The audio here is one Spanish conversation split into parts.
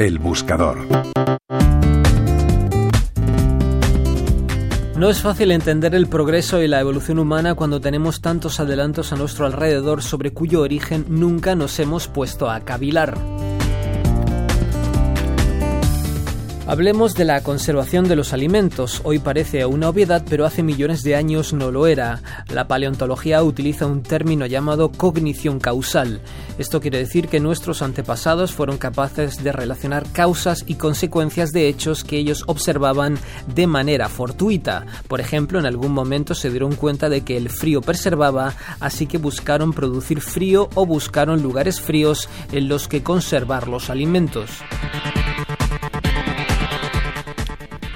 El buscador. No es fácil entender el progreso y la evolución humana cuando tenemos tantos adelantos a nuestro alrededor sobre cuyo origen nunca nos hemos puesto a cavilar. Hablemos de la conservación de los alimentos. Hoy parece una obviedad, pero hace millones de años no lo era. La paleontología utiliza un término llamado cognición causal. Esto quiere decir que nuestros antepasados fueron capaces de relacionar causas y consecuencias de hechos que ellos observaban de manera fortuita. Por ejemplo, en algún momento se dieron cuenta de que el frío preservaba, así que buscaron producir frío o buscaron lugares fríos en los que conservar los alimentos.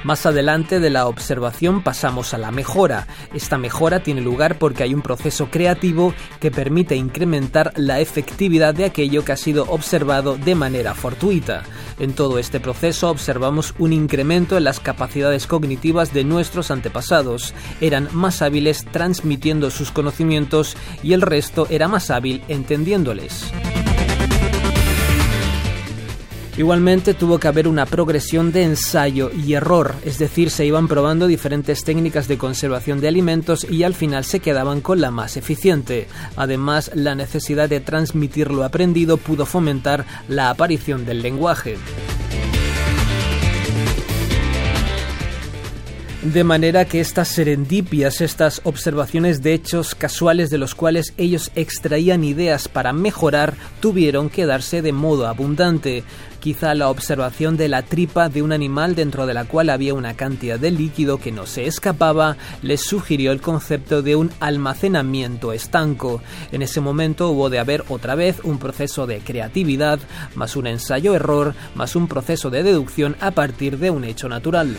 Más adelante de la observación pasamos a la mejora. Esta mejora tiene lugar porque hay un proceso creativo que permite incrementar la efectividad de aquello que ha sido observado de manera fortuita. En todo este proceso observamos un incremento en las capacidades cognitivas de nuestros antepasados. Eran más hábiles transmitiendo sus conocimientos y el resto era más hábil entendiéndoles. Igualmente tuvo que haber una progresión de ensayo y error, es decir, se iban probando diferentes técnicas de conservación de alimentos y al final se quedaban con la más eficiente. Además, la necesidad de transmitir lo aprendido pudo fomentar la aparición del lenguaje. De manera que estas serendipias, estas observaciones de hechos casuales de los cuales ellos extraían ideas para mejorar, tuvieron que darse de modo abundante. Quizá la observación de la tripa de un animal dentro de la cual había una cantidad de líquido que no se escapaba les sugirió el concepto de un almacenamiento estanco. En ese momento hubo de haber otra vez un proceso de creatividad, más un ensayo-error, más un proceso de deducción a partir de un hecho natural.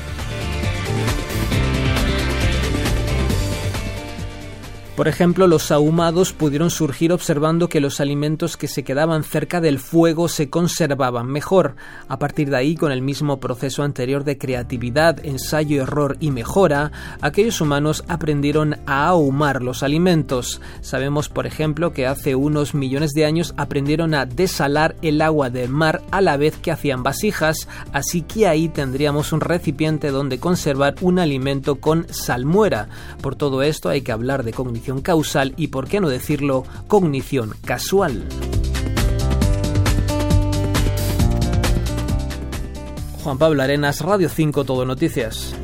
Por ejemplo, los ahumados pudieron surgir observando que los alimentos que se quedaban cerca del fuego se conservaban mejor. A partir de ahí, con el mismo proceso anterior de creatividad, ensayo, error y mejora, aquellos humanos aprendieron a ahumar los alimentos. Sabemos, por ejemplo, que hace unos millones de años aprendieron a desalar el agua del mar a la vez que hacían vasijas, así que ahí tendríamos un recipiente donde conservar un alimento con salmuera. Por todo esto hay que hablar de cognición causal y, por qué no decirlo, cognición casual. Juan Pablo Arenas, Radio 5 Todo Noticias.